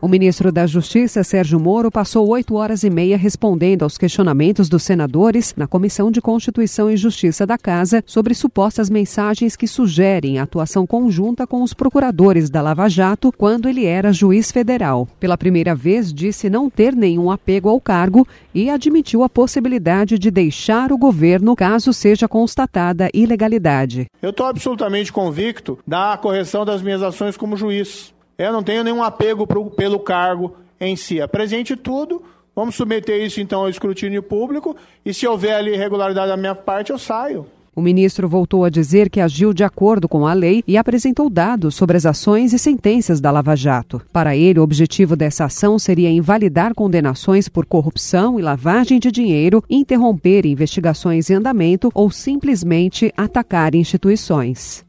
O ministro da Justiça, Sérgio Moro, passou oito horas e meia respondendo aos questionamentos dos senadores na Comissão de Constituição e Justiça da Casa sobre supostas mensagens que sugerem atuação conjunta com os procuradores da Lava Jato quando ele era juiz federal. Pela primeira vez, disse não ter nenhum apego ao cargo e admitiu a possibilidade de deixar o governo caso seja constatada ilegalidade. Eu estou absolutamente convicto da correção das minhas ações como juiz. Eu não tenho nenhum apego pro, pelo cargo em si. Apresente tudo, vamos submeter isso então ao escrutínio público e se houver ali irregularidade da minha parte, eu saio. O ministro voltou a dizer que agiu de acordo com a lei e apresentou dados sobre as ações e sentenças da Lava Jato. Para ele, o objetivo dessa ação seria invalidar condenações por corrupção e lavagem de dinheiro, interromper investigações em andamento ou simplesmente atacar instituições.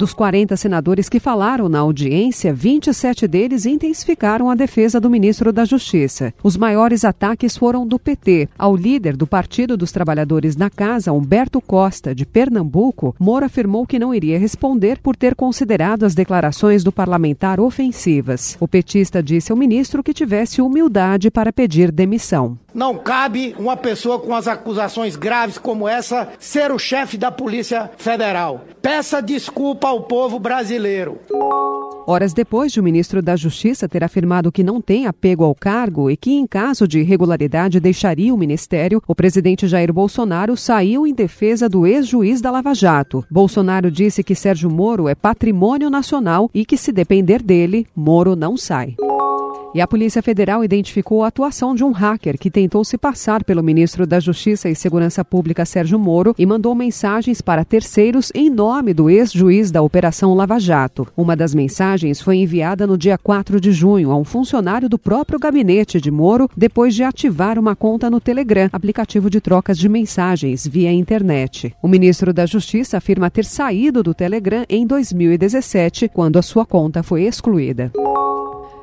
Dos 40 senadores que falaram na audiência, 27 deles intensificaram a defesa do ministro da Justiça. Os maiores ataques foram do PT. Ao líder do Partido dos Trabalhadores na Casa, Humberto Costa, de Pernambuco, Moro afirmou que não iria responder por ter considerado as declarações do parlamentar ofensivas. O petista disse ao ministro que tivesse humildade para pedir demissão. Não cabe uma pessoa com as acusações graves como essa ser o chefe da Polícia Federal. Peça desculpa ao povo brasileiro. Horas depois de o ministro da Justiça ter afirmado que não tem apego ao cargo e que, em caso de irregularidade, deixaria o ministério, o presidente Jair Bolsonaro saiu em defesa do ex-juiz da Lava Jato. Bolsonaro disse que Sérgio Moro é patrimônio nacional e que, se depender dele, Moro não sai. E a Polícia Federal identificou a atuação de um hacker que tentou se passar pelo ministro da Justiça e Segurança Pública Sérgio Moro e mandou mensagens para terceiros em nome do ex-juiz da Operação Lava Jato. Uma das mensagens foi enviada no dia 4 de junho a um funcionário do próprio gabinete de Moro depois de ativar uma conta no Telegram, aplicativo de trocas de mensagens via internet. O ministro da Justiça afirma ter saído do Telegram em 2017, quando a sua conta foi excluída.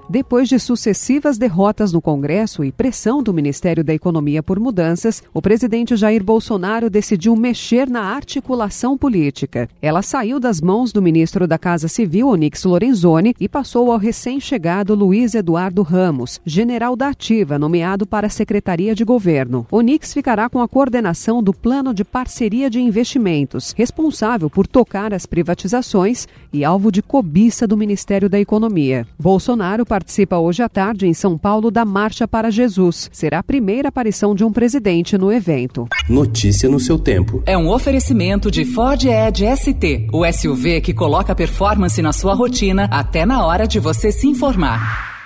Depois de sucessivas derrotas no Congresso e pressão do Ministério da Economia por mudanças, o presidente Jair Bolsonaro decidiu mexer na articulação política. Ela saiu das mãos do ministro da Casa Civil, Onix Lorenzoni, e passou ao recém-chegado Luiz Eduardo Ramos, general da Ativa, nomeado para a Secretaria de Governo. Onix ficará com a coordenação do Plano de Parceria de Investimentos, responsável por tocar as privatizações e alvo de cobiça do Ministério da Economia. Bolsonaro participa hoje à tarde em São Paulo da Marcha para Jesus. Será a primeira aparição de um presidente no evento. Notícia no seu tempo. É um oferecimento de Ford Edge ST, o SUV que coloca performance na sua rotina até na hora de você se informar.